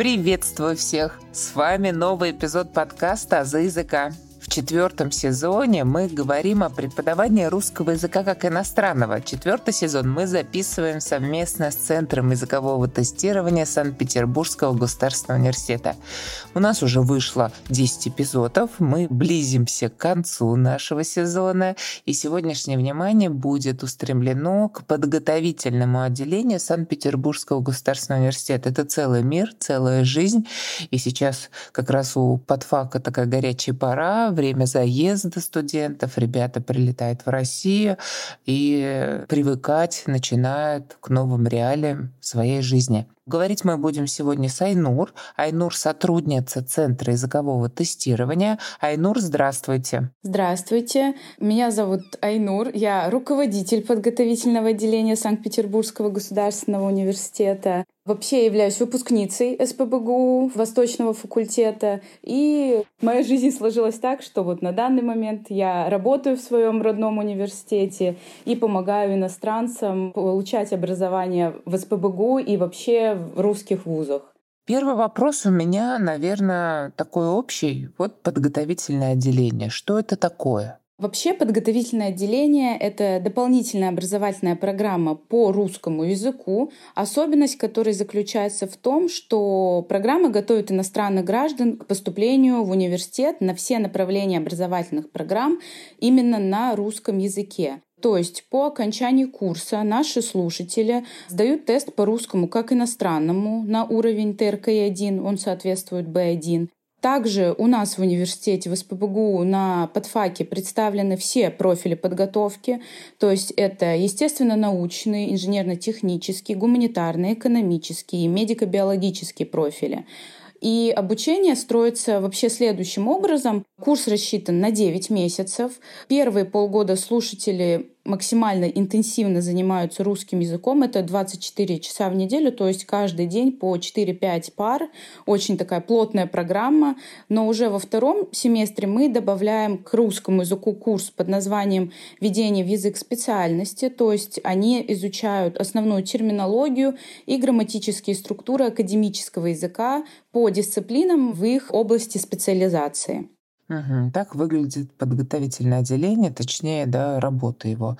Приветствую всех! С вами новый эпизод подкаста «За языка». Четвертом сезоне мы говорим о преподавании русского языка как иностранного. Четвертый сезон мы записываем совместно с Центром языкового тестирования Санкт-Петербургского государственного университета. У нас уже вышло 10 эпизодов, мы близимся к концу нашего сезона, и сегодняшнее внимание будет устремлено к подготовительному отделению Санкт-Петербургского государственного университета. Это целый мир, целая жизнь, и сейчас как раз у подфака такая горячая пора, время заезда студентов, ребята прилетают в Россию и привыкать начинают к новым реалиям своей жизни. Говорить мы будем сегодня с Айнур. Айнур – сотрудница Центра языкового тестирования. Айнур, здравствуйте. Здравствуйте. Меня зовут Айнур. Я руководитель подготовительного отделения Санкт-Петербургского государственного университета. Вообще являюсь выпускницей СПБГУ Восточного факультета. И моя жизнь сложилась так, что вот на данный момент я работаю в своем родном университете и помогаю иностранцам получать образование в СПБГУ и вообще в русских вузах. Первый вопрос у меня, наверное, такой общий. Вот подготовительное отделение. Что это такое? Вообще подготовительное отделение — это дополнительная образовательная программа по русскому языку, особенность которой заключается в том, что программа готовит иностранных граждан к поступлению в университет на все направления образовательных программ именно на русском языке. То есть по окончании курса наши слушатели сдают тест по русскому как иностранному на уровень ТРК-1, он соответствует Б1. Также у нас в университете в СПБГУ на подфаке представлены все профили подготовки, то есть это естественно-научные, инженерно-технические, гуманитарные, экономические, медико-биологические профили. И обучение строится вообще следующим образом. Курс рассчитан на 9 месяцев. Первые полгода слушатели максимально интенсивно занимаются русским языком. Это 24 часа в неделю, то есть каждый день по 4-5 пар. Очень такая плотная программа. Но уже во втором семестре мы добавляем к русскому языку курс под названием «Введение в язык специальности». То есть они изучают основную терминологию и грамматические структуры академического языка по дисциплинам в их области специализации. Угу. Так выглядит подготовительное отделение, точнее, да, работа его.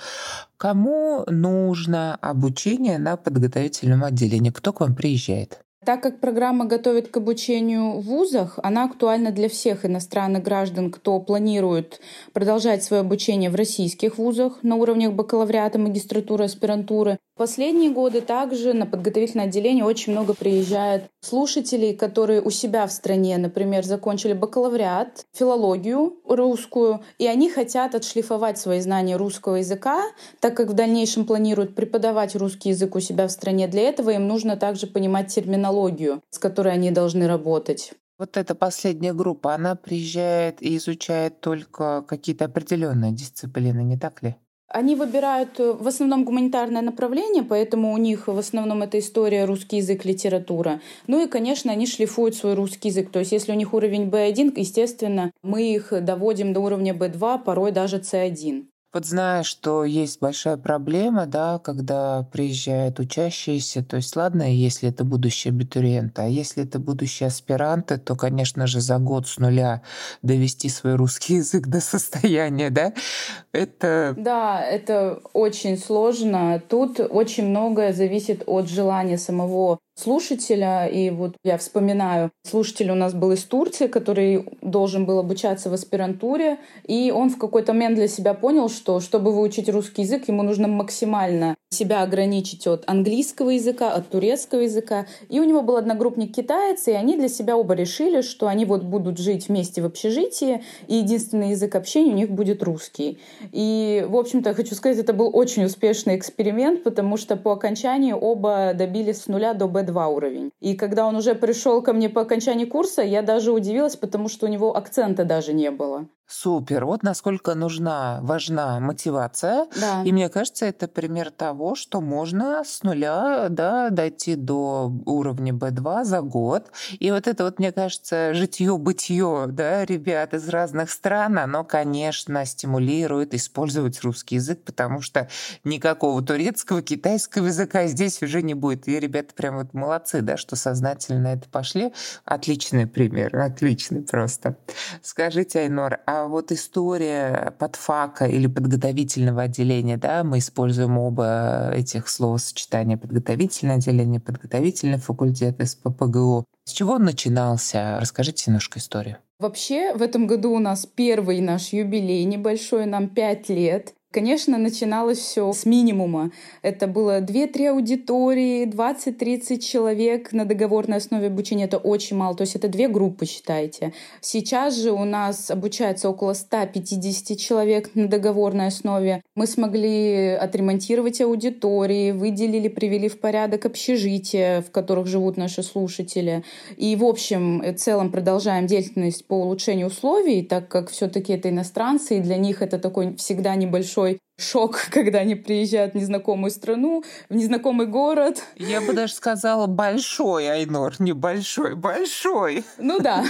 Кому нужно обучение на подготовительном отделении? Кто к вам приезжает? Так как программа готовит к обучению в вузах, она актуальна для всех иностранных граждан, кто планирует продолжать свое обучение в российских вузах на уровнях бакалавриата, магистратуры, аспирантуры. Последние годы также на подготовительное отделение очень много приезжает слушателей, которые у себя в стране, например, закончили бакалавриат, филологию русскую, и они хотят отшлифовать свои знания русского языка, так как в дальнейшем планируют преподавать русский язык у себя в стране. Для этого им нужно также понимать терминологию, с которой они должны работать. Вот эта последняя группа, она приезжает и изучает только какие-то определенные дисциплины, не так ли? Они выбирают э, в основном гуманитарное направление, поэтому у них в основном это история, русский язык, литература. Ну и, конечно, они шлифуют свой русский язык. То есть если у них уровень B1, естественно, мы их доводим до уровня B2, порой даже C1. Вот зная, что есть большая проблема, да, когда приезжают учащиеся, то есть ладно, если это будущие абитуриенты, а если это будущие аспиранты, то, конечно же, за год с нуля довести свой русский язык до состояния, да, это... Да, это очень сложно. Тут очень многое зависит от желания самого слушателя. И вот я вспоминаю, слушатель у нас был из Турции, который должен был обучаться в аспирантуре, и он в какой-то момент для себя понял, что чтобы выучить русский язык, ему нужно максимально себя ограничить от английского языка, от турецкого языка. И у него был одногруппник китаец, и они для себя оба решили, что они вот будут жить вместе в общежитии, и единственный язык общения у них будет русский. И, в общем-то, хочу сказать, это был очень успешный эксперимент, потому что по окончании оба добились с нуля до B2 уровень. И когда он уже пришел ко мне по окончании курса, я даже удивилась, потому что у него акцента даже не было. Супер. Вот насколько нужна, важна мотивация. Да. И мне кажется, это пример того, что можно с нуля да, дойти до уровня B2 за год. И вот это вот, мне кажется, житье-бытие да, ребят из разных стран, оно, конечно, стимулирует использовать русский язык, потому что никакого турецкого, китайского языка здесь уже не будет. И ребята прям вот молодцы, да, что сознательно это пошли. Отличный пример, отличный просто. Скажите, Айнор, а вот история подфака или подготовительного отделения, да, мы используем оба этих словосочетания подготовительное отделение, подготовительный факультет СППГУ. С чего он начинался? Расскажите немножко историю. Вообще, в этом году у нас первый наш юбилей небольшой, нам пять лет. Конечно, начиналось все с минимума. Это было 2-3 аудитории, 20-30 человек на договорной основе обучения. Это очень мало. То есть это две группы, считайте. Сейчас же у нас обучается около 150 человек на договорной основе. Мы смогли отремонтировать аудитории, выделили, привели в порядок общежития, в которых живут наши слушатели. И, в общем, в целом продолжаем деятельность по улучшению условий, так как все-таки это иностранцы, и для них это такой всегда небольшой большой шок, когда они приезжают в незнакомую страну, в незнакомый город. Я бы даже сказала большой, Айнор, не большой, большой. Ну да,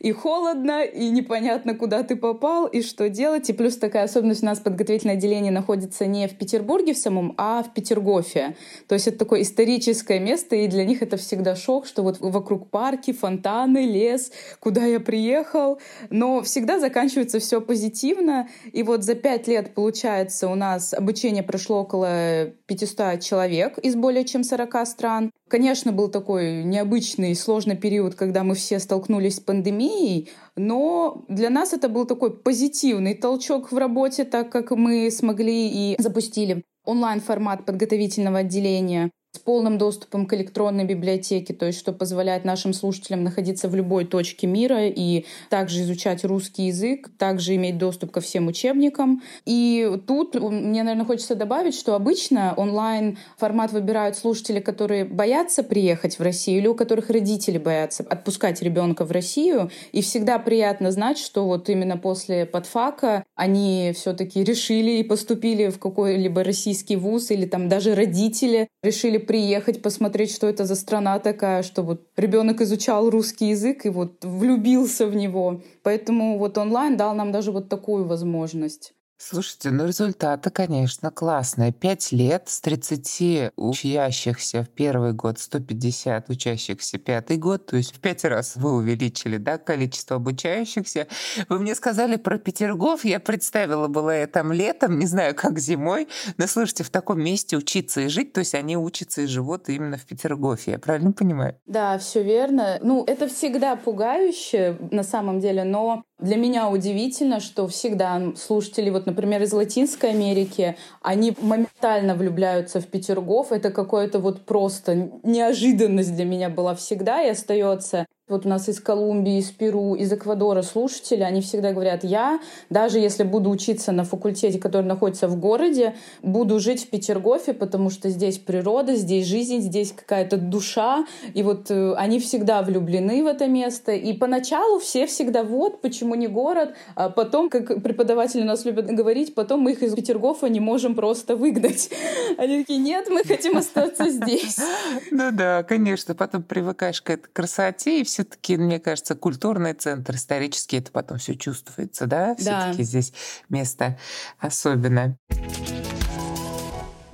и холодно, и непонятно, куда ты попал, и что делать. И плюс такая особенность у нас подготовительное отделение находится не в Петербурге в самом, а в Петергофе. То есть это такое историческое место, и для них это всегда шок, что вот вокруг парки, фонтаны, лес, куда я приехал. Но всегда заканчивается все позитивно. И вот за пять лет, получается, у нас обучение прошло около 500 человек из более чем 40 стран. Конечно, был такой необычный, сложный период, когда мы все столкнулись с пандемией, но для нас это был такой позитивный толчок в работе, так как мы смогли и запустили онлайн-формат подготовительного отделения с полным доступом к электронной библиотеке, то есть что позволяет нашим слушателям находиться в любой точке мира и также изучать русский язык, также иметь доступ ко всем учебникам. И тут мне, наверное, хочется добавить, что обычно онлайн формат выбирают слушатели, которые боятся приехать в Россию или у которых родители боятся отпускать ребенка в Россию. И всегда приятно знать, что вот именно после подфака они все-таки решили и поступили в какой-либо российский вуз или там даже родители решили приехать, посмотреть, что это за страна такая, что вот ребенок изучал русский язык и вот влюбился в него. Поэтому вот онлайн дал нам даже вот такую возможность. Слушайте, ну результаты, конечно, классные. Пять лет с 30 учащихся в первый год, 150 учащихся пятый год, то есть в пять раз вы увеличили да, количество обучающихся. Вы мне сказали про Петергоф, я представила было я там летом, не знаю, как зимой, но слушайте, в таком месте учиться и жить, то есть они учатся и живут именно в Петергофе, я правильно понимаю? Да, все верно. Ну, это всегда пугающе на самом деле, но для меня удивительно, что всегда слушатели, вот, например, из Латинской Америки, они моментально влюбляются в Петергоф. Это какое-то вот просто неожиданность для меня была всегда и остается. Вот у нас из Колумбии, из Перу, из Эквадора слушатели, они всегда говорят, я, даже если буду учиться на факультете, который находится в городе, буду жить в Петергофе, потому что здесь природа, здесь жизнь, здесь какая-то душа. И вот э, они всегда влюблены в это место. И поначалу все всегда вот, почему не город. А потом, как преподаватели нас любят говорить, потом мы их из Петергофа не можем просто выгнать. Они такие, нет, мы хотим остаться здесь. Ну да, конечно. Потом привыкаешь к этой красоте, и все все-таки, мне кажется, культурный центр, исторически это потом все чувствуется, да? Все-таки здесь место особенное.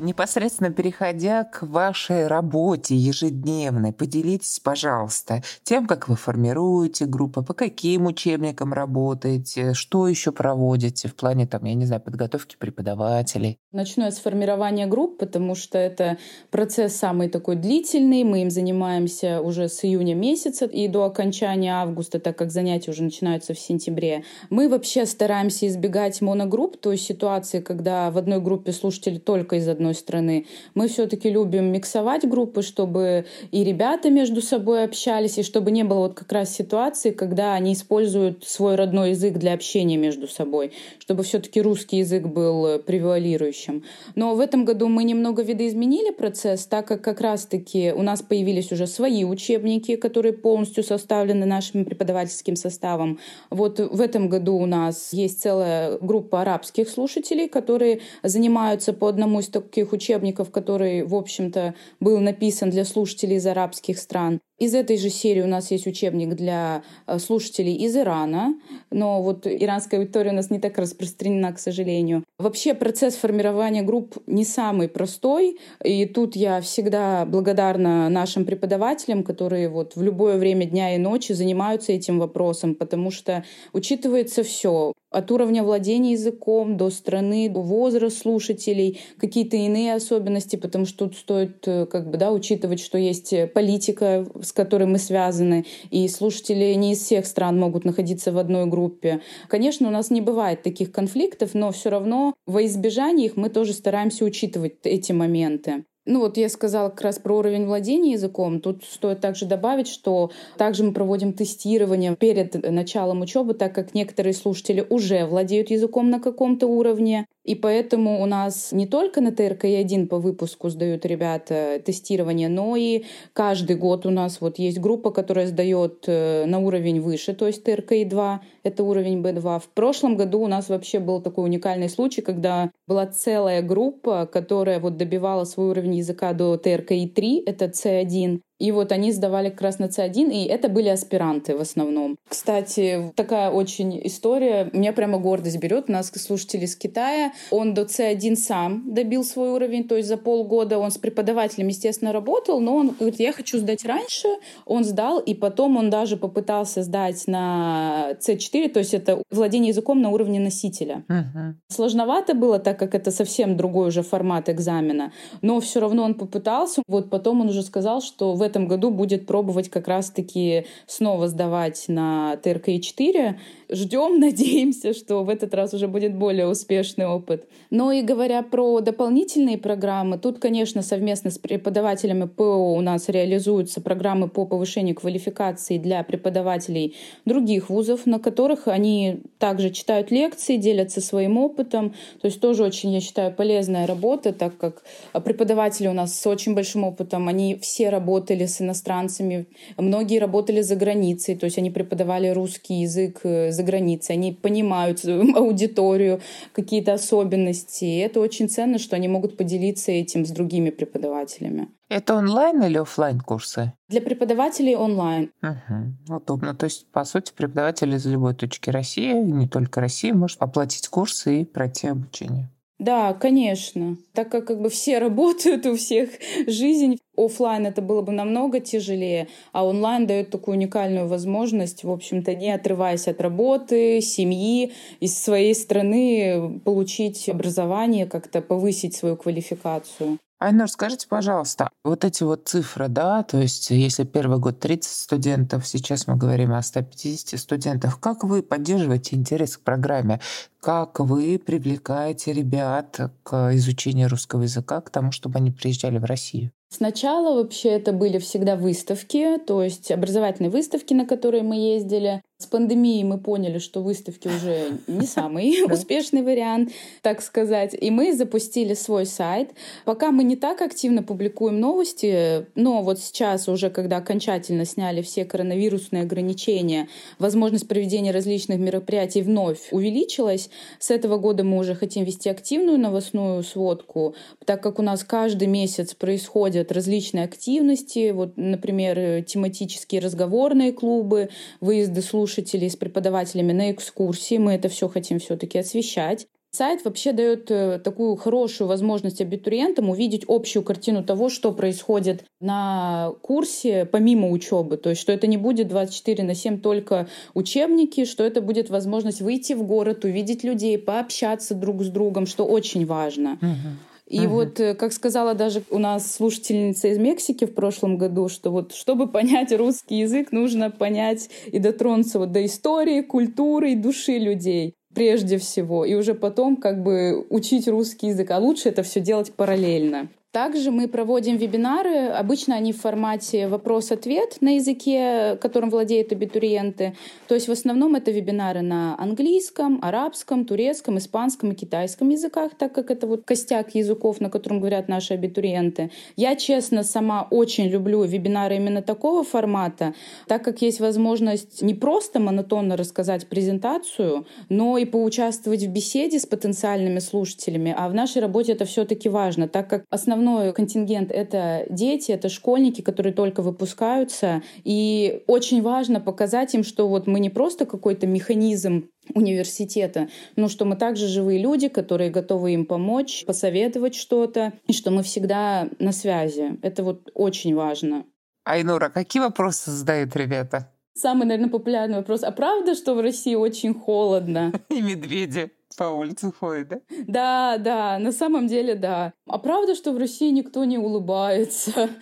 Непосредственно переходя к вашей работе ежедневной, поделитесь, пожалуйста, тем, как вы формируете группы, по каким учебникам работаете, что еще проводите в плане, там, я не знаю, подготовки преподавателей. Начну я с формирования групп, потому что это процесс самый такой длительный. Мы им занимаемся уже с июня месяца и до окончания августа, так как занятия уже начинаются в сентябре. Мы вообще стараемся избегать моногрупп, то есть ситуации, когда в одной группе слушатели только из одной одной страны. Мы все-таки любим миксовать группы, чтобы и ребята между собой общались, и чтобы не было вот как раз ситуации, когда они используют свой родной язык для общения между собой, чтобы все-таки русский язык был превалирующим. Но в этом году мы немного видоизменили процесс, так как как раз-таки у нас появились уже свои учебники, которые полностью составлены нашим преподавательским составом. Вот в этом году у нас есть целая группа арабских слушателей, которые занимаются по одному из таких учебников, который, в общем-то, был написан для слушателей из арабских стран. Из этой же серии у нас есть учебник для э, слушателей из Ирана, но вот иранская аудитория у нас не так распространена, к сожалению. Вообще процесс формирования групп не самый простой, и тут я всегда благодарна нашим преподавателям, которые вот в любое время дня и ночи занимаются этим вопросом, потому что учитывается все от уровня владения языком до страны, до возраста слушателей, какие-то иные особенности, потому что тут стоит э, как бы, да, учитывать, что есть политика, с которой мы связаны, и слушатели не из всех стран могут находиться в одной группе. Конечно, у нас не бывает таких конфликтов, но все равно во избежание их мы тоже стараемся учитывать эти моменты. Ну вот я сказала как раз про уровень владения языком. Тут стоит также добавить, что также мы проводим тестирование перед началом учебы, так как некоторые слушатели уже владеют языком на каком-то уровне. И поэтому у нас не только на ТРК-1 по выпуску сдают ребята тестирование, но и каждый год у нас вот есть группа, которая сдает э, на уровень выше, то есть ТРК-2, это уровень B2. В прошлом году у нас вообще был такой уникальный случай, когда была целая группа, которая вот добивала свой уровень языка до ТРК-3, это C1, и вот они сдавали как раз на C1, и это были аспиранты в основном. Кстати, такая очень история. Меня прямо гордость берет. У нас слушатель из Китая. Он до C1 сам добил свой уровень, то есть за полгода он с преподавателем, естественно, работал, но он говорит, я хочу сдать раньше. Он сдал, и потом он даже попытался сдать на C4, то есть это владение языком на уровне носителя. Uh-huh. Сложновато было, так как это совсем другой уже формат экзамена, но все равно он попытался. Вот потом он уже сказал, что в этом году будет пробовать как раз-таки снова сдавать на ТРК-4. Ждем, надеемся, что в этот раз уже будет более успешный опыт. Но и говоря про дополнительные программы, тут, конечно, совместно с преподавателями ПО у нас реализуются программы по повышению квалификации для преподавателей других вузов, на которых они также читают лекции, делятся своим опытом. То есть тоже очень, я считаю, полезная работа, так как преподаватели у нас с очень большим опытом, они все работали работали с иностранцами, многие работали за границей, то есть они преподавали русский язык э, за границей, они понимают аудиторию, какие-то особенности. И это очень ценно, что они могут поделиться этим с другими преподавателями. Это онлайн или офлайн курсы? Для преподавателей онлайн. Угу. Удобно. То есть, по сути, преподаватель из любой точки России, не только России, может оплатить курсы и пройти обучение. Да, конечно. Так как как бы все работают, у всех жизнь, офлайн это было бы намного тяжелее, а онлайн дает такую уникальную возможность, в общем-то, не отрываясь от работы, семьи, из своей страны получить образование, как-то повысить свою квалификацию. Айнур, скажите, пожалуйста, вот эти вот цифры, да, то есть если первый год 30 студентов, сейчас мы говорим о 150 студентах, как вы поддерживаете интерес к программе? Как вы привлекаете ребят к изучению русского языка, к тому, чтобы они приезжали в Россию? Сначала вообще это были всегда выставки, то есть образовательные выставки, на которые мы ездили. С пандемией мы поняли, что выставки уже не самый успешный вариант, так сказать. И мы запустили свой сайт. Пока мы не так активно публикуем новости, но вот сейчас уже, когда окончательно сняли все коронавирусные ограничения, возможность проведения различных мероприятий вновь увеличилась. С этого года мы уже хотим вести активную новостную сводку, так как у нас каждый месяц происходят различные активности, вот, например, тематические разговорные клубы, выезды слушателей с преподавателями на экскурсии. Мы это все хотим все-таки освещать. Сайт вообще дает э, такую хорошую возможность абитуриентам увидеть общую картину того, что происходит на курсе помимо учебы. То есть, что это не будет 24 на 7 только учебники, что это будет возможность выйти в город, увидеть людей, пообщаться друг с другом, что очень важно. Uh-huh. И uh-huh. вот, э, как сказала даже у нас слушательница из Мексики в прошлом году, что вот чтобы понять русский язык, нужно понять и дотронуться вот до истории, культуры и души людей. прежде всего, и уже потом как бы учить русский язык. А лучше это все делать параллельно. Также мы проводим вебинары. Обычно они в формате вопрос-ответ на языке, которым владеют абитуриенты. То есть в основном это вебинары на английском, арабском, турецком, испанском и китайском языках, так как это вот костяк языков, на котором говорят наши абитуриенты. Я, честно, сама очень люблю вебинары именно такого формата, так как есть возможность не просто монотонно рассказать презентацию, но и поучаствовать в беседе с потенциальными слушателями. А в нашей работе это все-таки важно, так как основной основной контингент — это дети, это школьники, которые только выпускаются. И очень важно показать им, что вот мы не просто какой-то механизм университета, но что мы также живые люди, которые готовы им помочь, посоветовать что-то, и что мы всегда на связи. Это вот очень важно. Айнура, какие вопросы задают ребята? Самый, наверное, популярный вопрос. А правда, что в России очень холодно? И медведи по улице ходит, да? Да, да, на самом деле, да. А правда, что в России никто не улыбается?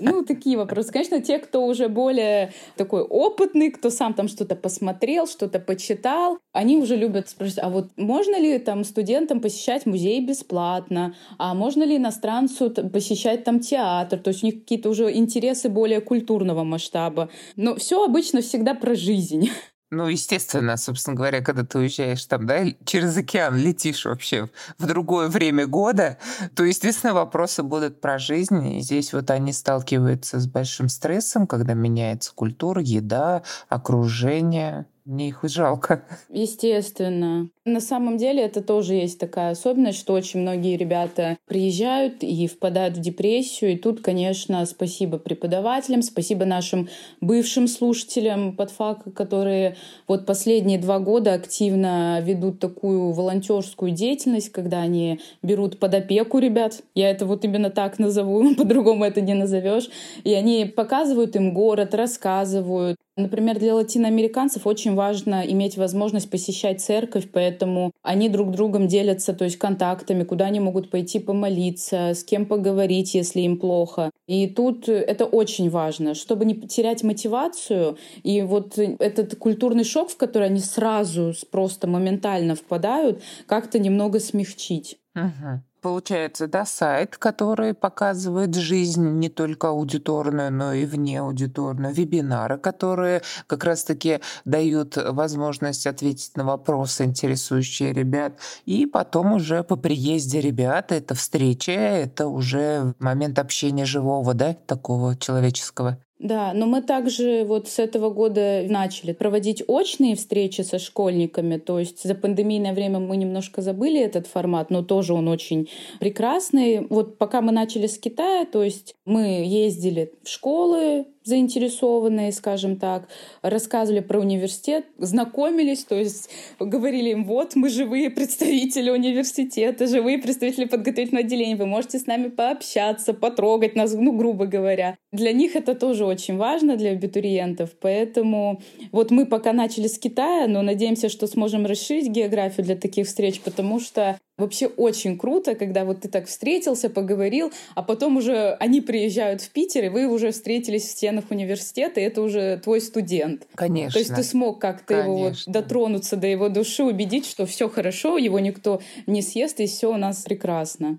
Ну, такие вопросы. Конечно, те, кто уже более такой опытный, кто сам там что-то посмотрел, что-то почитал, они уже любят спрашивать, а вот можно ли там студентам посещать музей бесплатно? А можно ли иностранцу посещать там театр? То есть у них какие-то уже интересы более культурного масштаба. Но все обычно всегда про жизнь. Ну, естественно, собственно говоря, когда ты уезжаешь там, да, через океан летишь вообще в другое время года, то, естественно, вопросы будут про жизнь. И здесь вот они сталкиваются с большим стрессом, когда меняется культура, еда, окружение. Мне их жалко. Естественно. На самом деле это тоже есть такая особенность, что очень многие ребята приезжают и впадают в депрессию. И тут, конечно, спасибо преподавателям, спасибо нашим бывшим слушателям подфака, которые вот последние два года активно ведут такую волонтерскую деятельность, когда они берут под опеку ребят. Я это вот именно так назову, по-другому это не назовешь. И они показывают им город, рассказывают, Например, для латиноамериканцев очень важно иметь возможность посещать церковь, поэтому они друг другом делятся, то есть контактами, куда они могут пойти помолиться, с кем поговорить, если им плохо. И тут это очень важно, чтобы не потерять мотивацию. И вот этот культурный шок, в который они сразу, просто моментально впадают, как-то немного смягчить. Угу. Получается, да, сайт, который показывает жизнь не только аудиторную, но и вне аудиторную, вебинары, которые как раз-таки дают возможность ответить на вопросы, интересующие ребят, и потом уже по приезде ребят это встреча, это уже момент общения живого, да, такого человеческого. Да, но мы также вот с этого года начали проводить очные встречи со школьниками. То есть за пандемийное время мы немножко забыли этот формат, но тоже он очень прекрасный. Вот пока мы начали с Китая, то есть мы ездили в школы, заинтересованные, скажем так, рассказывали про университет, знакомились, то есть говорили им, вот мы живые представители университета, живые представители подготовительного отделения, вы можете с нами пообщаться, потрогать нас, ну, грубо говоря. Для них это тоже очень важно, для абитуриентов, поэтому вот мы пока начали с Китая, но надеемся, что сможем расширить географию для таких встреч, потому что Вообще очень круто, когда вот ты так встретился, поговорил, а потом уже они приезжают в Питер, и вы уже встретились в стенах университета, и это уже твой студент. Конечно. То есть ты смог как-то его вот дотронуться до его души, убедить, что все хорошо, его никто не съест, и все у нас прекрасно.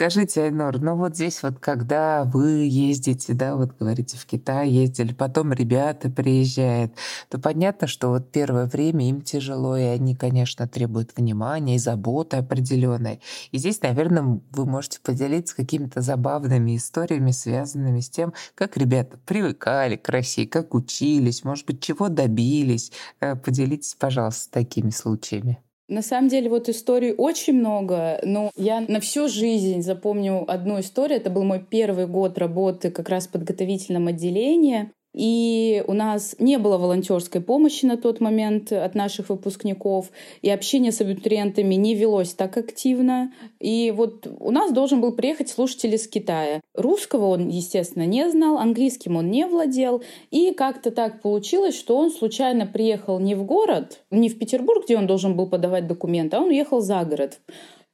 Скажите, Айнор, ну вот здесь вот, когда вы ездите, да, вот говорите, в Китай ездили, потом ребята приезжают, то понятно, что вот первое время им тяжело, и они, конечно, требуют внимания и заботы определенной. И здесь, наверное, вы можете поделиться какими-то забавными историями, связанными с тем, как ребята привыкали к России, как учились, может быть, чего добились. Э, поделитесь, пожалуйста, такими случаями. На самом деле вот историй очень много, но я на всю жизнь запомню одну историю. Это был мой первый год работы как раз в подготовительном отделении. И у нас не было волонтерской помощи на тот момент от наших выпускников, и общение с абитуриентами не велось так активно. И вот у нас должен был приехать слушатель из Китая. Русского он, естественно, не знал, английским он не владел, и как-то так получилось, что он случайно приехал не в город, не в Петербург, где он должен был подавать документы, а он уехал за город.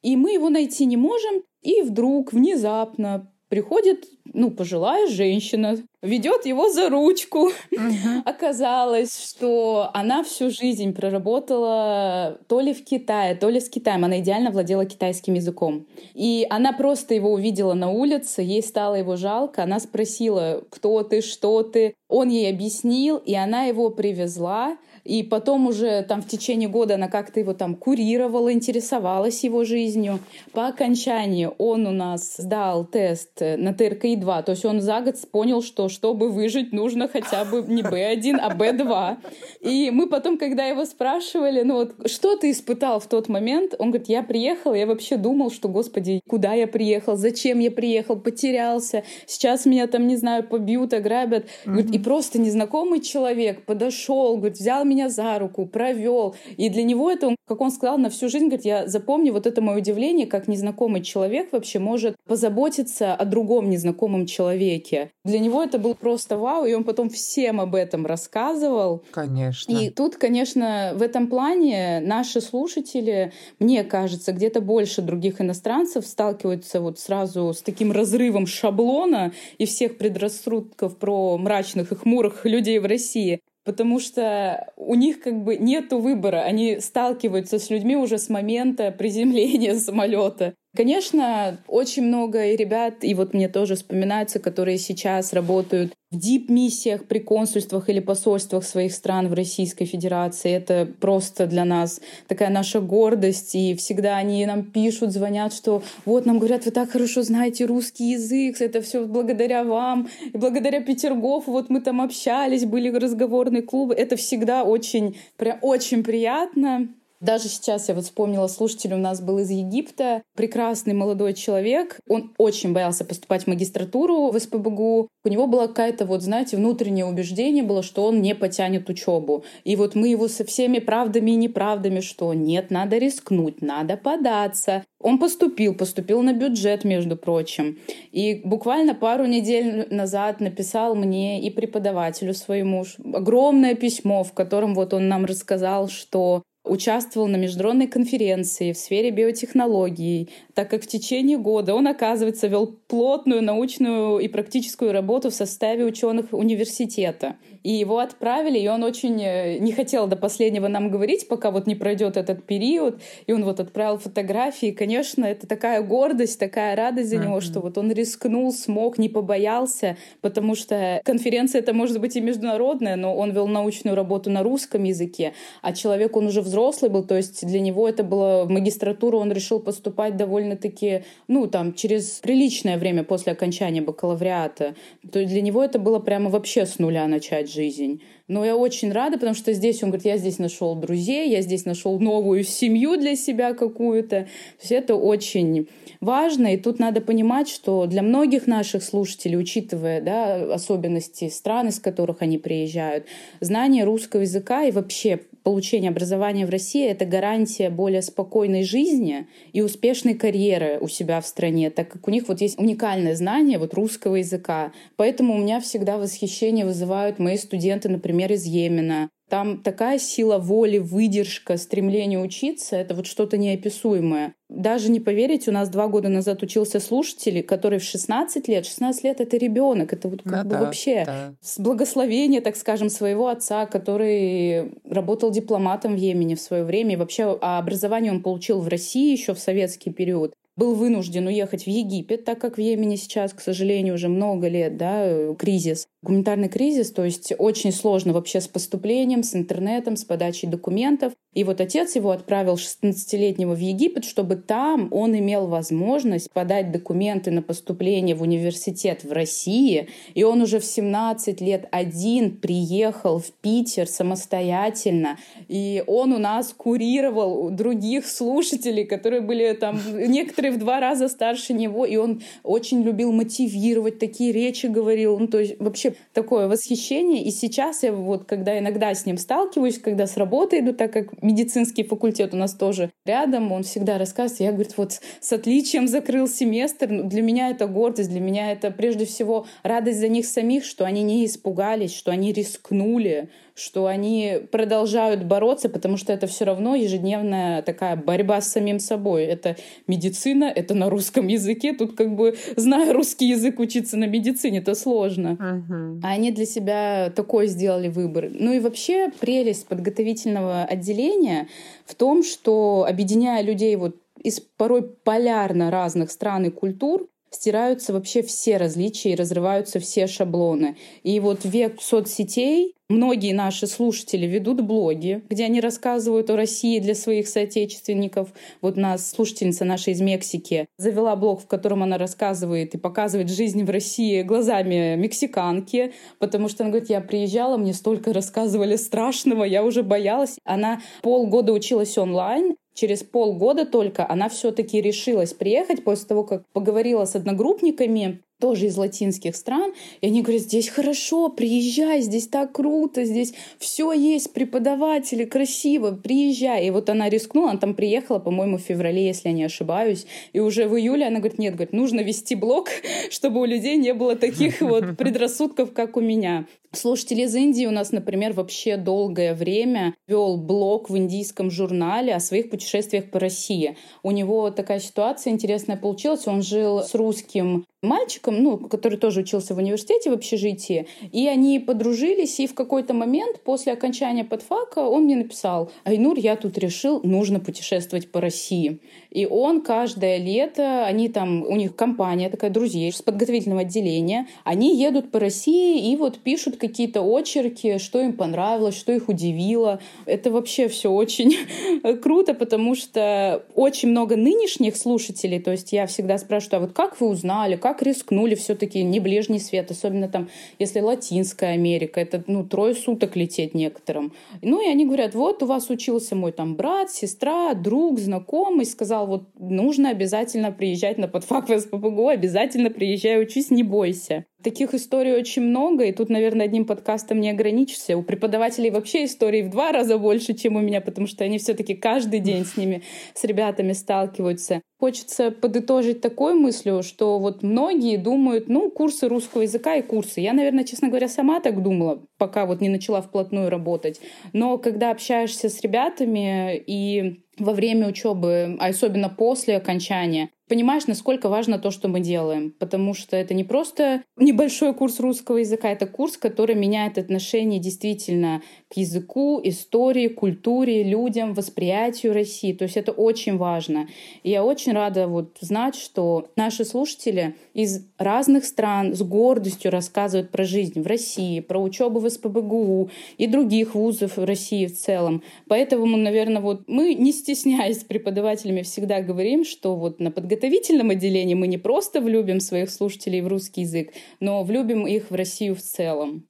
И мы его найти не можем, и вдруг, внезапно, приходит, ну, пожилая женщина, ведет его за ручку. Uh-huh. Оказалось, что она всю жизнь проработала то ли в Китае, то ли с Китаем. Она идеально владела китайским языком. И она просто его увидела на улице, ей стало его жалко. Она спросила, кто ты, что ты. Он ей объяснил, и она его привезла. И потом уже там в течение года она как-то его там курировала, интересовалась его жизнью. По окончании он у нас сдал тест на ТРКИ-2. То есть он за год понял, что чтобы выжить, нужно хотя бы не Б1, а Б2. И мы потом, когда его спрашивали, ну вот, что ты испытал в тот момент? Он говорит, я приехал, я вообще думал, что, господи, куда я приехал, зачем я приехал, потерялся, сейчас меня там, не знаю, побьют, ограбят. Говорит, и просто незнакомый человек подошел, говорит, взял меня меня за руку, провел. И для него это, как он сказал, на всю жизнь, говорит, я запомню вот это мое удивление, как незнакомый человек вообще может позаботиться о другом незнакомом человеке. Для него это был просто вау, и он потом всем об этом рассказывал. Конечно. И тут, конечно, в этом плане наши слушатели, мне кажется, где-то больше других иностранцев сталкиваются вот сразу с таким разрывом шаблона и всех предрассудков про мрачных и хмурых людей в России потому что у них как бы нет выбора. Они сталкиваются с людьми уже с момента приземления самолета. Конечно, очень много ребят, и вот мне тоже вспоминаются, которые сейчас работают в дип-миссиях при консульствах или посольствах своих стран в Российской Федерации. Это просто для нас такая наша гордость. И всегда они нам пишут, звонят, что вот нам говорят, вы так хорошо знаете русский язык, это все благодаря вам, и благодаря Петергову вот мы там общались, были разговорные клубы. Это всегда очень, прям очень приятно. Даже сейчас я вот вспомнила, слушатель у нас был из Египта, прекрасный молодой человек. Он очень боялся поступать в магистратуру в СПБГУ. У него было какая-то, вот знаете, внутреннее убеждение было, что он не потянет учебу. И вот мы его со всеми правдами и неправдами, что нет, надо рискнуть, надо податься. Он поступил, поступил на бюджет, между прочим. И буквально пару недель назад написал мне и преподавателю своему огромное письмо, в котором вот он нам рассказал, что участвовал на международной конференции в сфере биотехнологий, так как в течение года он, оказывается, вел плотную научную и практическую работу в составе ученых университета. И его отправили, и он очень э, не хотел до последнего нам говорить, пока вот не пройдет этот период. И он вот отправил фотографии. И, конечно, это такая гордость, такая радость за него, что вот он рискнул, смог, не побоялся, потому что конференция это может быть и международная, но он вел научную работу на русском языке, а человек, он уже взрослый был, то есть для него это было в магистратуру, он решил поступать довольно-таки, ну, там, через приличное время после окончания бакалавриата. То есть для него это было прямо вообще с нуля начать жизнь. Но я очень рада, потому что здесь он говорит, я здесь нашел друзей, я здесь нашел новую семью для себя какую-то. То есть это очень важно. И тут надо понимать, что для многих наших слушателей, учитывая да, особенности стран, из которых они приезжают, знание русского языка и вообще получение образования в России — это гарантия более спокойной жизни и успешной карьеры у себя в стране, так как у них вот есть уникальное знание вот русского языка. Поэтому у меня всегда восхищение вызывают мои студенты, например, из Йемена, там такая сила воли, выдержка, стремление учиться — это вот что-то неописуемое. Даже не поверите, у нас два года назад учился слушатель, который в 16 лет, 16 лет — это ребенок, это вот как ну, бы да, вообще да. с благословения, так скажем, своего отца, который работал дипломатом в Йемене в свое время, и вообще а образование он получил в России еще в советский период был вынужден уехать в Египет, так как в Йемене сейчас, к сожалению, уже много лет да, кризис, гуманитарный кризис, то есть очень сложно вообще с поступлением, с интернетом, с подачей документов. И вот отец его отправил 16-летнего в Египет, чтобы там он имел возможность подать документы на поступление в университет в России. И он уже в 17 лет один приехал в Питер самостоятельно. И он у нас курировал других слушателей, которые были там некоторые в два раза старше него. И он очень любил мотивировать, такие речи говорил. Ну, то есть вообще такое восхищение. И сейчас я вот, когда иногда с ним сталкиваюсь, когда с работы иду, так как медицинский факультет у нас тоже рядом, он всегда рассказывает, я, говорит, вот с отличием закрыл семестр. Ну, для меня это гордость, для меня это прежде всего радость за них самих, что они не испугались, что они рискнули, что они продолжают бороться, потому что это все равно ежедневная такая борьба с самим собой. Это медицина, это на русском языке. Тут как бы, зная русский язык, учиться на медицине, это сложно. Uh-huh. А они для себя такой сделали выбор. Ну и вообще прелесть подготовительного отделения в том, что объединяя людей вот из порой полярно разных стран и культур, стираются вообще все различия и разрываются все шаблоны. И вот век соцсетей Многие наши слушатели ведут блоги, где они рассказывают о России для своих соотечественников. Вот нас слушательница наша из Мексики завела блог, в котором она рассказывает и показывает жизнь в России глазами мексиканки, потому что она говорит, я приезжала, мне столько рассказывали страшного, я уже боялась. Она полгода училась онлайн, через полгода только она все-таки решилась приехать после того, как поговорила с одногруппниками тоже из латинских стран, и они говорят, здесь хорошо, приезжай, здесь так круто, здесь все есть, преподаватели, красиво, приезжай. И вот она рискнула, она там приехала, по-моему, в феврале, если я не ошибаюсь, и уже в июле она говорит, нет, говорит, нужно вести блог, чтобы у людей не было таких вот предрассудков, как у меня. Слушатель из Индии у нас, например, вообще долгое время вел блог в индийском журнале о своих путешествиях по России. У него такая ситуация интересная получилась. Он жил с русским мальчиком, ну, который тоже учился в университете в общежитии, и они подружились, и в какой-то момент после окончания подфака он мне написал, Айнур, я тут решил, нужно путешествовать по России. И он каждое лето, они там, у них компания такая, друзей с подготовительного отделения, они едут по России и вот пишут какие-то очерки, что им понравилось, что их удивило. Это вообще все очень круто, потому что очень много нынешних слушателей, то есть я всегда спрашиваю, а вот как вы узнали, как рискнули все-таки не ближний свет, особенно там, если Латинская Америка, это ну трое суток лететь некоторым. Ну и они говорят, вот у вас учился мой там брат, сестра, друг, знакомый, сказал, вот нужно обязательно приезжать на подфак в обязательно приезжай, учись, не бойся. Таких историй очень много, и тут, наверное, одним подкастом не ограничишься. У преподавателей вообще историй в два раза больше, чем у меня, потому что они все-таки каждый день с ними, с ребятами сталкиваются. Хочется подытожить такой мыслью, что вот многие думают, ну, курсы русского языка и курсы. Я, наверное, честно говоря, сама так думала, пока вот не начала вплотную работать. Но когда общаешься с ребятами и во время учебы, а особенно после окончания, понимаешь, насколько важно то, что мы делаем. Потому что это не просто небольшой курс русского языка, это курс, который меняет отношение действительно к языку, истории, культуре, людям, восприятию России. То есть это очень важно. И я очень рада вот знать, что наши слушатели из разных стран с гордостью рассказывают про жизнь в России, про учебу в СПБГУ и других вузов в России в целом. Поэтому, наверное, вот мы, не стесняясь преподавателями, всегда говорим, что вот на подготовке подготовительном отделении мы не просто влюбим своих слушателей в русский язык, но влюбим их в Россию в целом.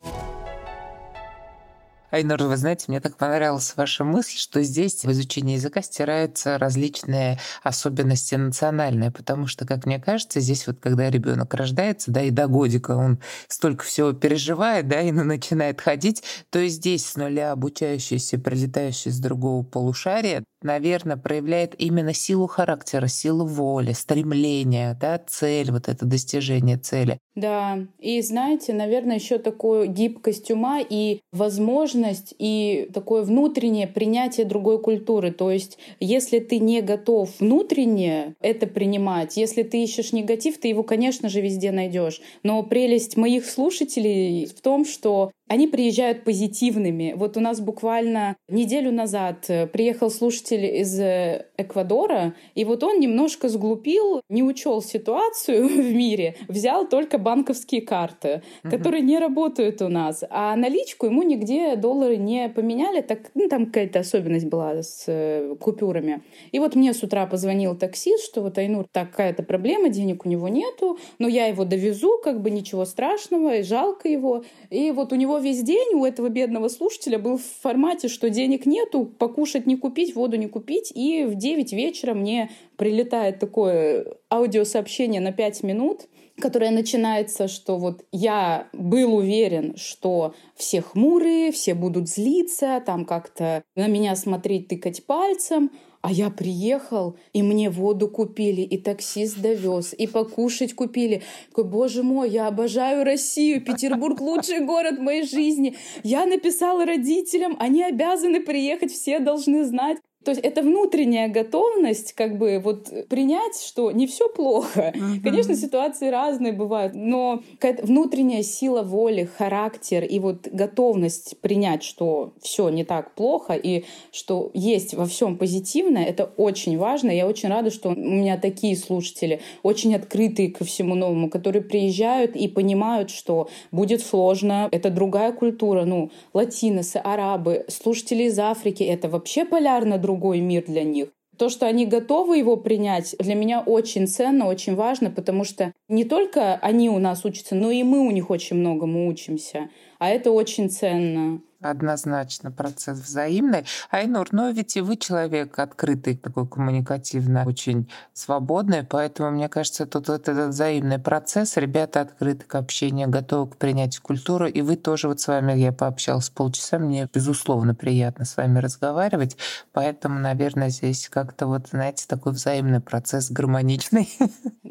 Айнур, вы знаете, мне так понравилась ваша мысль, что здесь в изучении языка стираются различные особенности национальные, потому что, как мне кажется, здесь вот когда ребенок рождается, да, и до годика он столько всего переживает, да, и начинает ходить, то здесь с нуля обучающийся, прилетающий с другого полушария, наверное, проявляет именно силу характера, силу воли, стремление, да, цель, вот это достижение цели. Да, и знаете, наверное, еще такую гибкость ума и возможность и такое внутреннее принятие другой культуры. То есть, если ты не готов внутренне это принимать, если ты ищешь негатив, ты его, конечно же, везде найдешь. Но прелесть моих слушателей в том, что они приезжают позитивными. Вот у нас буквально неделю назад э, приехал слушатель из э, Эквадора, и вот он немножко сглупил, не учел ситуацию в мире, взял только банковские карты, которые не работают у нас, а наличку ему нигде доллары не поменяли, так ну, там какая-то особенность была с э, купюрами. И вот мне с утра позвонил таксист, что вот Айнур, такая-то проблема, денег у него нету, но я его довезу, как бы ничего страшного, и жалко его. И вот у него весь день у этого бедного слушателя был в формате, что денег нету, покушать не купить, воду не купить, и в 9 вечера мне прилетает такое аудиосообщение на 5 минут, которое начинается, что вот я был уверен, что все хмурые, все будут злиться, там как-то на меня смотреть, тыкать пальцем, а я приехал, и мне воду купили, и таксист довез, и покушать купили. Такой, боже мой, я обожаю Россию, Петербург лучший город моей жизни. Я написала родителям, они обязаны приехать, все должны знать. То есть это внутренняя готовность как бы вот принять, что не все плохо. Uh-huh. Конечно, ситуации разные бывают, но внутренняя сила воли, характер и вот готовность принять, что все не так плохо и что есть во всем позитивное, это очень важно. Я очень рада, что у меня такие слушатели, очень открытые ко всему новому, которые приезжают и понимают, что будет сложно, это другая культура, ну, латиносы, арабы, слушатели из Африки, это вообще полярно друг другой мир для них. То, что они готовы его принять, для меня очень ценно, очень важно, потому что не только они у нас учатся, но и мы у них очень многому учимся. А это очень ценно. Однозначно процесс взаимный. Айнур, но ведь и вы человек открытый, такой коммуникативно, очень свободный, поэтому, мне кажется, тут вот этот взаимный процесс, ребята открыты к общению, готовы к принятию культуры, и вы тоже вот с вами, я пообщалась полчаса, мне, безусловно, приятно с вами разговаривать, поэтому, наверное, здесь как-то вот, знаете, такой взаимный процесс гармоничный.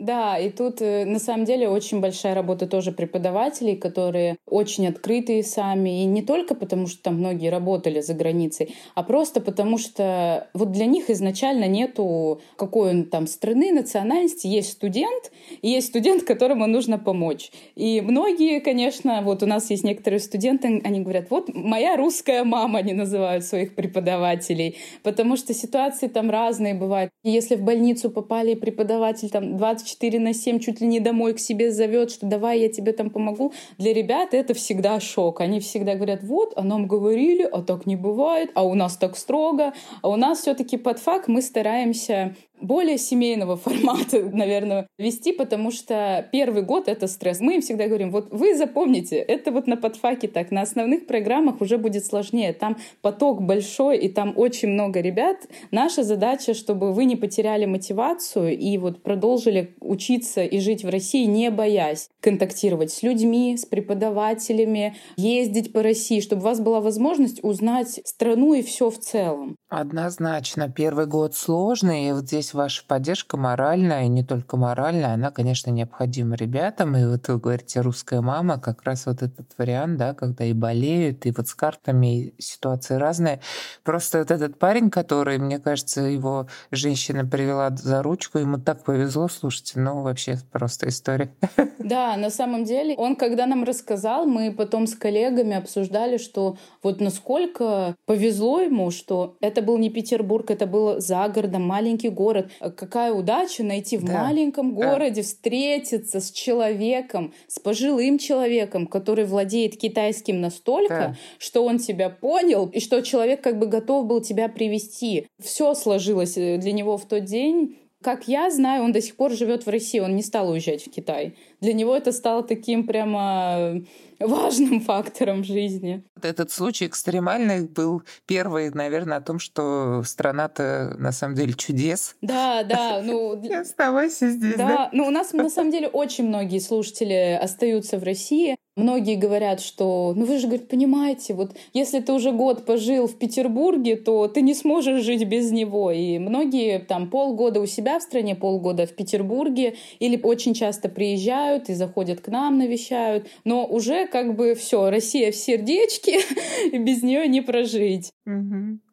Да, и тут э, на самом деле очень большая работа тоже преподавателей, которые очень открытые сами, и не только потому, потому что там многие работали за границей, а просто потому что вот для них изначально нету какой он там страны, национальности. Есть студент, и есть студент, которому нужно помочь. И многие, конечно, вот у нас есть некоторые студенты, они говорят, вот моя русская мама, они называют своих преподавателей, потому что ситуации там разные бывают. Если в больницу попали преподаватель там 24 на 7 чуть ли не домой к себе зовет, что давай я тебе там помогу, для ребят это всегда шок. Они всегда говорят, вот, оно нам говорили, а так не бывает, а у нас так строго, а у нас все-таки под факт мы стараемся более семейного формата, наверное, вести, потому что первый год — это стресс. Мы им всегда говорим, вот вы запомните, это вот на подфаке так, на основных программах уже будет сложнее. Там поток большой, и там очень много ребят. Наша задача, чтобы вы не потеряли мотивацию и вот продолжили учиться и жить в России, не боясь контактировать с людьми, с преподавателями, ездить по России, чтобы у вас была возможность узнать страну и все в целом. Однозначно. Первый год сложный, вот здесь ваша поддержка моральная, и не только моральная, она, конечно, необходима ребятам. И вот вы говорите, русская мама, как раз вот этот вариант, да, когда и болеют, и вот с картами ситуации разные. Просто вот этот парень, который, мне кажется, его женщина привела за ручку, ему так повезло, слушайте, ну вообще просто история. Да, на самом деле, он когда нам рассказал, мы потом с коллегами обсуждали, что вот насколько повезло ему, что это был не Петербург, это был за городом, маленький город. Какая удача найти в да. маленьком городе, да. встретиться с человеком, с пожилым человеком, который владеет китайским настолько, да. что он тебя понял, и что человек как бы готов был тебя привести. Все сложилось э, для него в тот день как я знаю, он до сих пор живет в России, он не стал уезжать в Китай. Для него это стало таким прямо важным фактором в жизни. Этот случай экстремальный был первый, наверное, о том, что страна-то на самом деле чудес. Да, да. Ну, оставайся здесь. Да, да, ну у нас на самом деле очень многие слушатели остаются в России. Многие говорят, что, ну вы же, говорит, понимаете, вот если ты уже год пожил в Петербурге, то ты не сможешь жить без него. И многие там полгода у себя в стране, полгода в Петербурге, или очень часто приезжают и заходят к нам, навещают. Но уже как бы все, Россия в сердечке, и без нее не прожить.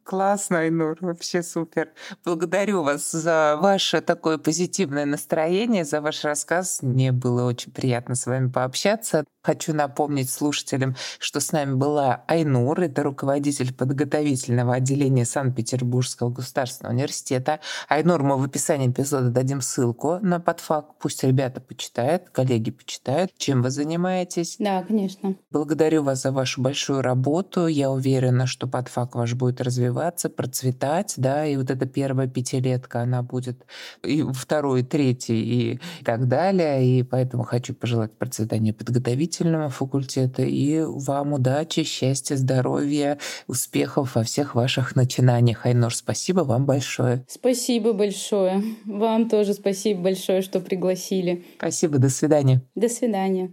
Классно, Айнур, вообще супер. Благодарю вас за ваше такое позитивное настроение, за ваш рассказ. Мне было очень приятно с вами пообщаться. Хочу напомнить слушателям, что с нами была Айнур, это руководитель подготовительного отделения Санкт-Петербургского государственного университета. Айнур, мы в описании эпизода дадим ссылку на подфак. Пусть ребята почитают, коллеги почитают, чем вы занимаетесь. Да, конечно. Благодарю вас за вашу большую работу. Я уверена, что подфак ваш будет развиваться, процветать, да, и вот эта первая пятилетка, она будет и второй, и третий, и так далее. И поэтому хочу пожелать процветания подготовительного строительного факультета. И вам удачи, счастья, здоровья, успехов во всех ваших начинаниях. Айнор, спасибо вам большое. Спасибо большое. Вам тоже спасибо большое, что пригласили. Спасибо, до свидания. До свидания.